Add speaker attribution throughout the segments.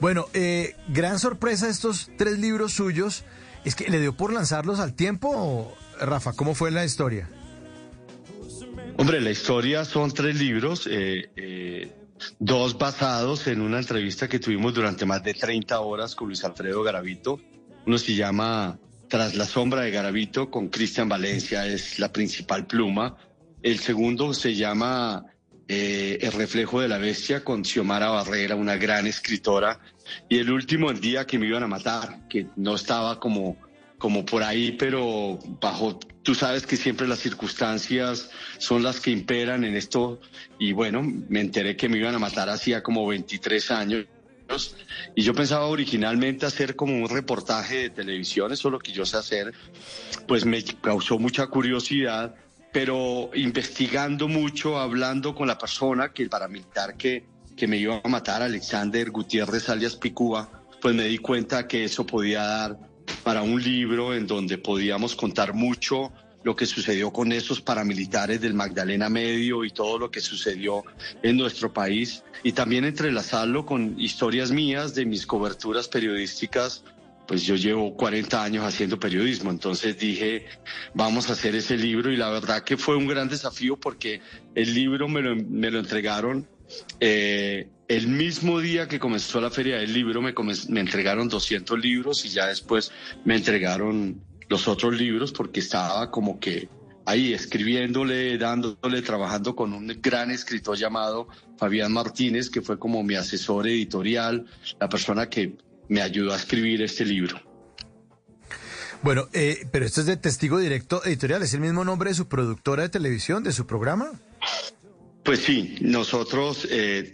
Speaker 1: Bueno, eh, gran sorpresa estos tres libros suyos. ¿Es que le dio por lanzarlos al tiempo? Rafa, ¿cómo fue la historia?
Speaker 2: Hombre, la historia son tres libros. Eh, eh dos basados en una entrevista que tuvimos durante más de 30 horas con Luis Alfredo Garavito. Uno se llama Tras la sombra de Garavito con Cristian Valencia, es la principal pluma. El segundo se llama eh, El reflejo de la bestia con Xiomara Barrera, una gran escritora. Y el último, El día que me iban a matar, que no estaba como como por ahí, pero bajo, tú sabes que siempre las circunstancias son las que imperan en esto. Y bueno, me enteré que me iban a matar hacía como 23 años. Y yo pensaba originalmente hacer como un reportaje de televisión, eso es lo que yo sé hacer, pues me causó mucha curiosidad, pero investigando mucho, hablando con la persona, que el paramilitar que, que me iba a matar, Alexander Gutiérrez alias Picúa, pues me di cuenta que eso podía dar para un libro en donde podíamos contar mucho lo que sucedió con esos paramilitares del Magdalena Medio y todo lo que sucedió en nuestro país y también entrelazarlo con historias mías de mis coberturas periodísticas. Pues yo llevo 40 años haciendo periodismo, entonces dije, vamos a hacer ese libro y la verdad que fue un gran desafío porque el libro me lo, me lo entregaron eh, el mismo día que comenzó la feria del libro me, me entregaron 200 libros y ya después me entregaron los otros libros porque estaba como que ahí escribiéndole, dándole, trabajando con un gran escritor llamado Fabián Martínez, que fue como mi asesor editorial, la persona que me ayudó a escribir este libro.
Speaker 1: Bueno, eh, pero esto es de testigo directo editorial, ¿es el mismo nombre de su productora de televisión, de su programa?
Speaker 2: Pues sí, nosotros, eh,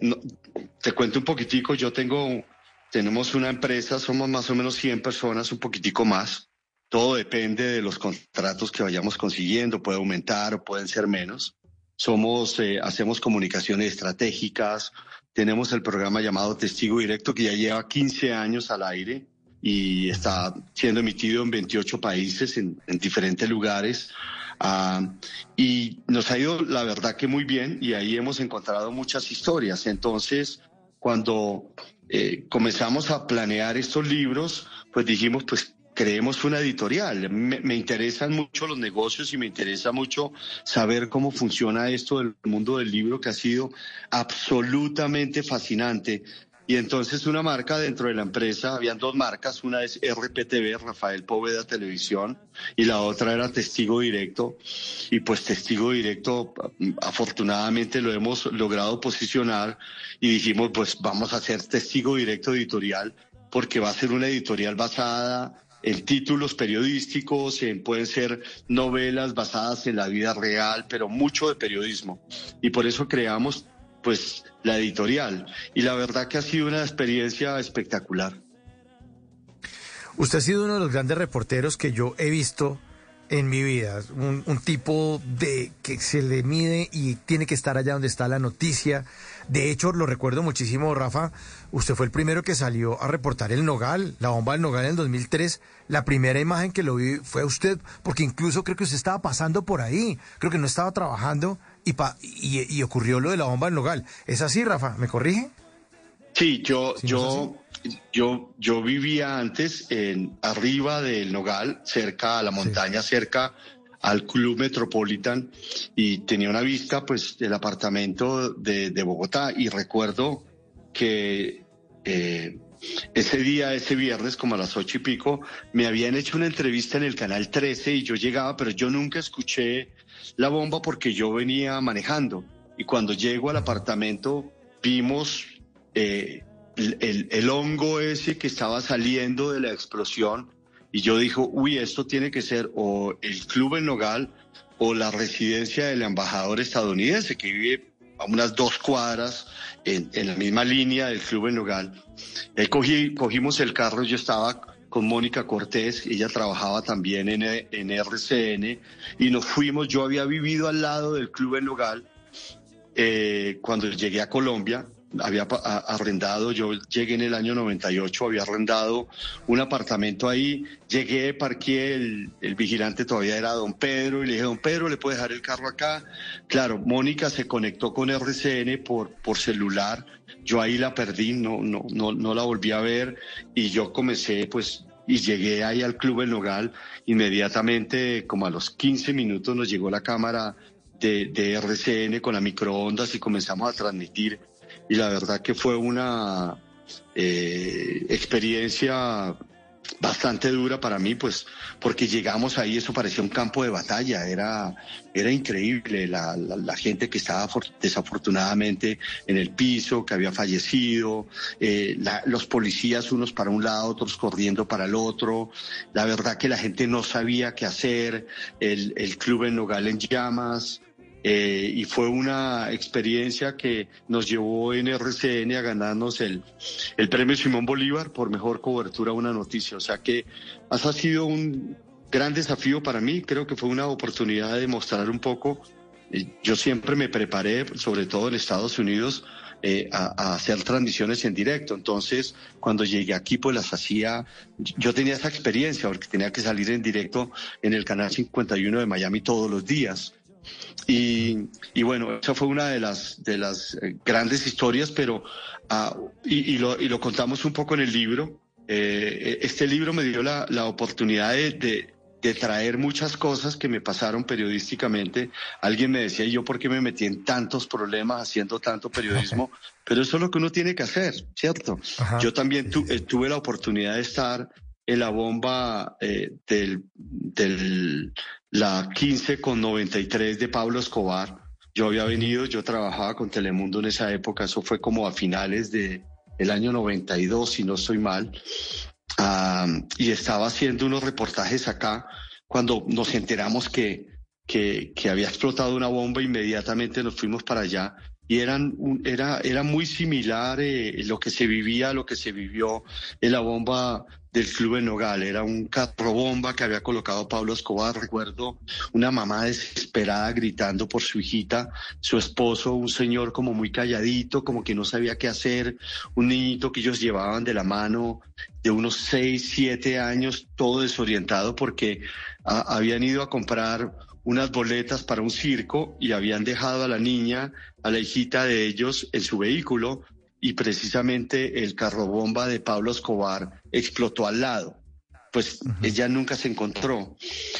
Speaker 2: te cuento un poquitico, yo tengo, tenemos una empresa, somos más o menos 100 personas, un poquitico más. Todo depende de los contratos que vayamos consiguiendo, puede aumentar o pueden ser menos. Somos, eh, hacemos comunicaciones estratégicas, tenemos el programa llamado Testigo Directo que ya lleva 15 años al aire y está siendo emitido en 28 países, en, en diferentes lugares. Ah, y nos ha ido, la verdad, que muy bien y ahí hemos encontrado muchas historias. Entonces, cuando eh, comenzamos a planear estos libros, pues dijimos, pues creemos una editorial. Me, me, interesan mucho los negocios y me interesa mucho saber cómo funciona esto del mundo del libro que ha sido absolutamente fascinante. Y entonces una marca dentro de la empresa, habían dos marcas, una es RPTV, Rafael Poveda Televisión, y la otra era Testigo Directo. Y pues Testigo Directo, afortunadamente lo hemos logrado posicionar y dijimos, pues vamos a hacer Testigo Directo editorial, porque va a ser una editorial basada en títulos periodísticos, en, pueden ser novelas basadas en la vida real, pero mucho de periodismo. Y por eso creamos pues la editorial. Y la verdad que ha sido una experiencia espectacular.
Speaker 1: Usted ha sido uno de los grandes reporteros que yo he visto en mi vida. Un, tipo de que se le mide y tiene que estar allá donde está la noticia. De hecho, lo recuerdo muchísimo, Rafa. Usted fue el primero que salió a reportar el Nogal, la bomba del Nogal en el 2003. La primera imagen que lo vi fue usted, porque incluso creo que usted estaba pasando por ahí. Creo que no estaba trabajando y, y, ocurrió lo de la bomba del Nogal. ¿Es así, Rafa? ¿Me corrige?
Speaker 2: Sí, yo, yo, yo, yo vivía antes en arriba del Nogal, cerca a la montaña, cerca al Club Metropolitan y tenía una vista pues del apartamento de, de Bogotá y recuerdo que eh, ese día, ese viernes, como a las ocho y pico, me habían hecho una entrevista en el canal 13 y yo llegaba, pero yo nunca escuché la bomba porque yo venía manejando. Y cuando llego al apartamento, vimos eh, el, el, hongo ese que estaba saliendo de la explosión y yo dijo, uy, esto tiene que ser o el Club El Nogal o la residencia del embajador estadounidense que vive a unas dos cuadras en, la misma línea del Club El Nogal. Ahí cogí, cogimos el carro, yo estaba con Mónica Cortés, ella trabajaba también en, en RCN, y nos fuimos, yo había vivido al lado del Club El Nogal eh, cuando llegué a Colombia, había arrendado, yo llegué en el año 98, había arrendado un apartamento ahí, llegué, parqué, el, el, vigilante todavía era don Pedro y le dije, don Pedro, ¿le puede dejar el carro acá? Claro, Mónica se conectó con RCN por, por celular, yo ahí la perdí, no, no, no, no la volví a ver y yo comencé pues y llegué ahí al Club El Nogal, inmediatamente como a los 15 minutos nos llegó la cámara de, de RCN con la microondas y comenzamos a transmitir y la verdad que fue una eh, experiencia bastante dura para mí, pues porque llegamos ahí, eso parecía un campo de batalla, era, era increíble la, gente que estaba desafortunadamente en el piso, que había fallecido, eh, los policías unos para un lado, otros corriendo para el otro, la verdad que la gente no sabía qué hacer, el, el club en Nogal en llamas, eh, y fue una experiencia que nos llevó en RCN a ganarnos el, el premio Simón Bolívar por mejor cobertura a una noticia. O sea que ha sido un gran desafío para mí. Creo que fue una oportunidad de mostrar un poco. Eh, yo siempre me preparé, sobre todo en Estados Unidos, eh, a, a, hacer transmisiones en directo. Entonces, cuando llegué aquí, pues las hacía, yo tenía esa experiencia, porque tenía que salir en directo en el canal 51 de Miami todos los días. Y, y, bueno, esa fue una de las, de las eh, grandes historias, pero, uh, y, y, lo, y, lo, contamos un poco en el libro. Eh, este libro me dio la, la oportunidad de, de, de, traer muchas cosas que me pasaron periodísticamente. Alguien me decía, ¿y yo por qué me metí en tantos problemas haciendo tanto periodismo? pero eso es lo que uno tiene que hacer, ¿cierto? Ajá. Yo también tu, eh, tuve la oportunidad de estar la bomba eh, del, del, la 15 con 93 de Pablo Escobar. Yo había venido, yo trabajaba con Telemundo en esa época, eso fue como a finales de el año 92, si no estoy mal, y estaba haciendo unos reportajes acá cuando nos enteramos que, que, que había explotado una bomba, inmediatamente nos fuimos para allá y eran era, era muy similar eh, lo que se vivía, lo que se vivió en la bomba del Club en Nogal. Era un carro bomba que había colocado Pablo Escobar. Recuerdo una mamá desesperada gritando por su hijita, su esposo, un señor como muy calladito, como que no sabía qué hacer, un niñito que ellos llevaban de la mano de unos seis, siete años, todo desorientado porque a, habían ido a comprar unas boletas para un circo y habían dejado a la niña, a la hijita de ellos en su vehículo y precisamente el carro bomba de Pablo Escobar explotó al lado. Pues uh -huh. ella nunca se encontró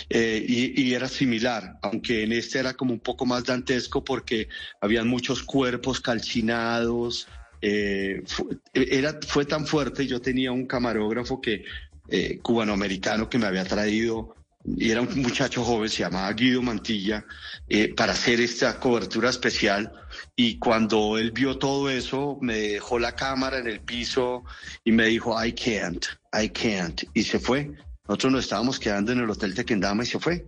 Speaker 2: eh, y, y, era similar, aunque en este era como un poco más dantesco porque habían muchos cuerpos calcinados. Eh, fue, era, fue tan fuerte, yo tenía un camarógrafo que eh, cubanoamericano que me había traído y era un muchacho joven, se llamaba Guido Mantilla, eh, para hacer esta cobertura especial. Y cuando él vio todo eso, me dejó la cámara en el piso y me dijo, I can't, I can't. Y se fue. Nosotros nos estábamos quedando en el Hotel Tequendama y se fue.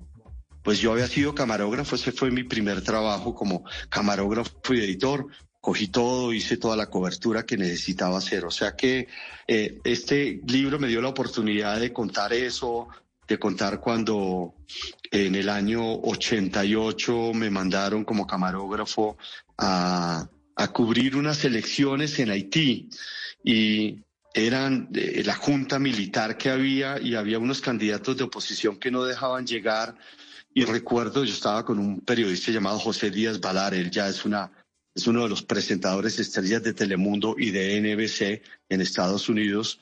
Speaker 2: Pues yo había sido camarógrafo, ese fue mi primer trabajo como camarógrafo y editor. Cogí todo, hice toda la cobertura que necesitaba hacer. O sea que eh, este libro me dio la oportunidad de contar eso, de contar cuando en el año 88 me mandaron como camarógrafo a, a cubrir unas elecciones en Haití y eran eh, la junta militar que había y había unos candidatos de oposición que no dejaban llegar. Y recuerdo yo estaba con un periodista llamado José Díaz Balar, él ya es una es uno de los presentadores estrellas de Telemundo y de NBC en Estados Unidos.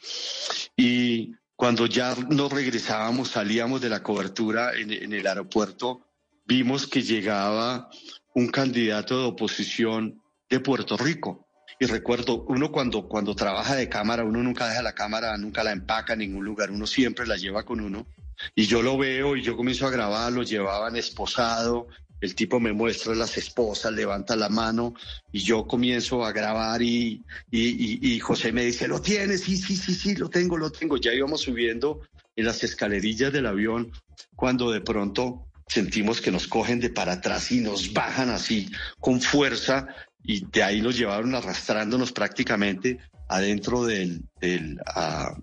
Speaker 2: Y cuando ya nos regresábamos, salíamos de la cobertura en, en, el aeropuerto, vimos que llegaba un candidato de oposición de Puerto Rico. Y recuerdo, uno cuando, cuando trabaja de cámara, uno nunca deja la cámara, nunca la empaca en ningún lugar, uno siempre la lleva con uno. Y yo lo veo y yo comienzo a grabar, lo llevaban esposado, el tipo me muestra las esposas, levanta la mano y yo comienzo a grabar y, y, José me dice, ¿lo tienes? Sí, sí, sí, sí, lo tengo, lo tengo. Ya íbamos subiendo en las escalerillas del avión cuando de pronto sentimos que nos cogen de para atrás y nos bajan así con fuerza y de ahí nos llevaron arrastrándonos prácticamente adentro del, del, ah,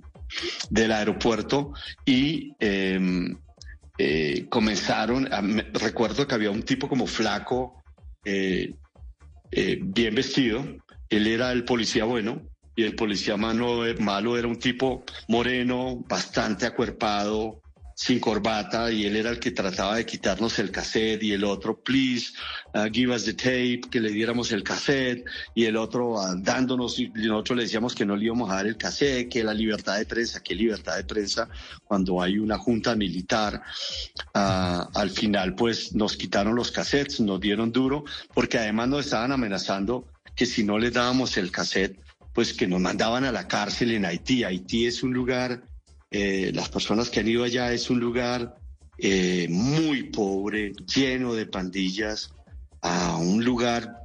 Speaker 2: del aeropuerto y em, eh, comenzaron, recuerdo que había un tipo como flaco, eh, eh, bien vestido, él era el policía bueno y el policía malo era un tipo moreno, bastante acuerpado, sin corbata y él era el que trataba de quitarnos el cassette y el otro, please, uh, give us the tape, que le diéramos el cassette y el otro uh, dándonos y nosotros le decíamos que no le íbamos a dar el cassette, que la libertad de prensa, que libertad de prensa cuando hay una junta militar. Uh, al final pues nos quitaron los cassettes, nos dieron duro porque además nos estaban amenazando que si no les dábamos el cassette pues que nos mandaban a la cárcel en Haití. Haití es un lugar eh, las personas que han ido allá es un lugar eh, muy pobre, lleno de pandillas, a un lugar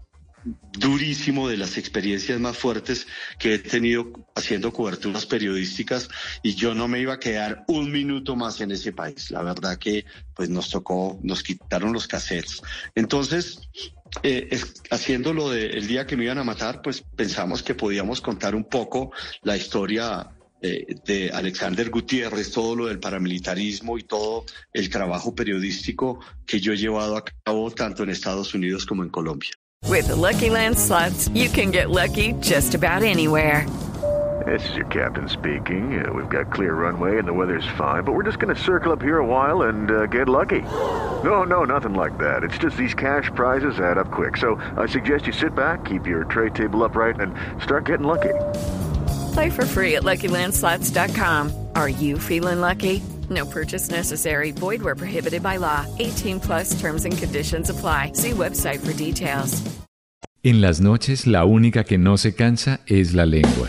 Speaker 2: durísimo de las experiencias más fuertes que he tenido haciendo coberturas periodísticas y yo no me iba a quedar un minuto más en ese país. La verdad que pues nos tocó, nos quitaron los cassettes. Entonces, eh, haciendo lo del día que me iban a matar, pues pensamos que podíamos contar un poco la historia de Alexander Gutiérrez, todo lo del paramilitarismo y todo el trabajo periodístico que yo he llevado a cabo tanto en Estados Unidos como en Colombia.
Speaker 3: With the Lucky Land slots, you can get lucky just about anywhere.
Speaker 4: This is your captain speaking. Uh, we've got clear runway and the weather's fine, but we're just going to circle up here a while and uh, get lucky. No, no, nothing like that. It's just these cash prizes add up quick. So I suggest you sit back, keep your tray table upright, and start getting lucky.
Speaker 3: Play for free at LuckyLandSlots.com. Are you feeling lucky? No purchase necessary. Void where prohibited by law. 18 plus terms and conditions apply. See website for details.
Speaker 5: En las noches, la única que no se cansa es la lengua.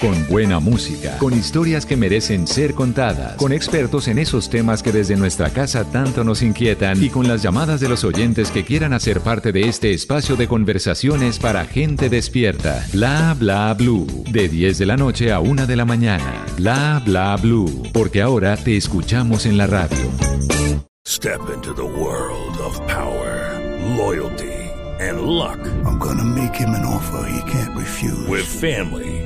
Speaker 5: Con buena música, con historias que merecen ser contadas, con expertos en esos temas que desde nuestra casa tanto nos inquietan y con las llamadas de los oyentes que quieran hacer parte de este espacio de conversación para gente despierta. Bla bla blue. De 10 de la noche a 1 de la mañana. Bla bla blue. Porque ahora te escuchamos en la radio.
Speaker 6: Step into the world of power, loyalty and luck.
Speaker 7: I'm gonna make him an offer he can't refuse.
Speaker 6: With family,